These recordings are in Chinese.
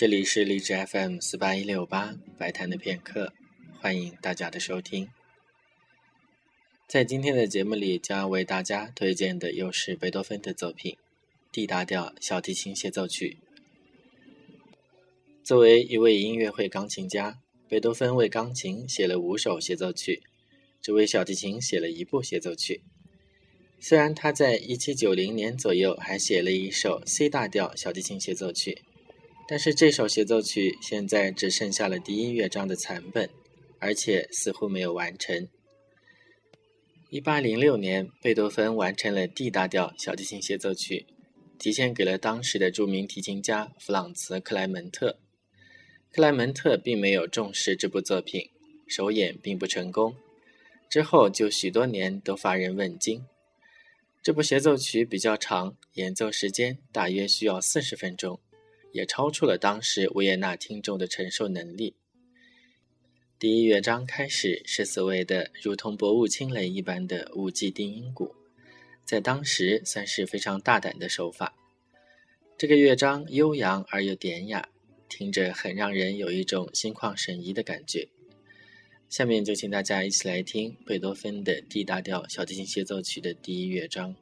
这里是荔枝 FM 四八一六八白谈的片刻，欢迎大家的收听。在今天的节目里，将要为大家推荐的又是贝多芬的作品《D 大调小提琴协奏曲》。作为一位音乐会钢琴家，贝多芬为钢琴写了五首协奏曲，只为小提琴写了一部协奏曲。虽然他在一七九零年左右还写了一首 C 大调小提琴协奏曲，但是这首协奏曲现在只剩下了第一乐章的残本，而且似乎没有完成。一八零六年，贝多芬完成了 D 大调小提琴协奏曲，提前给了当时的著名提琴家弗朗茨·克莱门特。克莱门特并没有重视这部作品，首演并不成功，之后就许多年都乏人问津。这部协奏曲比较长，演奏时间大约需要四十分钟，也超出了当时维也纳听众的承受能力。第一乐章开始是所谓的如同薄雾轻雷一般的五级定音鼓，在当时算是非常大胆的手法。这个乐章悠扬而又典雅，听着很让人有一种心旷神怡的感觉。下面就请大家一起来听贝多芬的 D 大调小提琴协奏曲的第一乐章。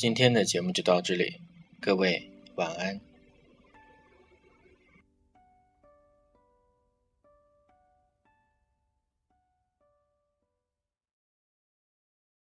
今天的节目就到这里，各位晚安。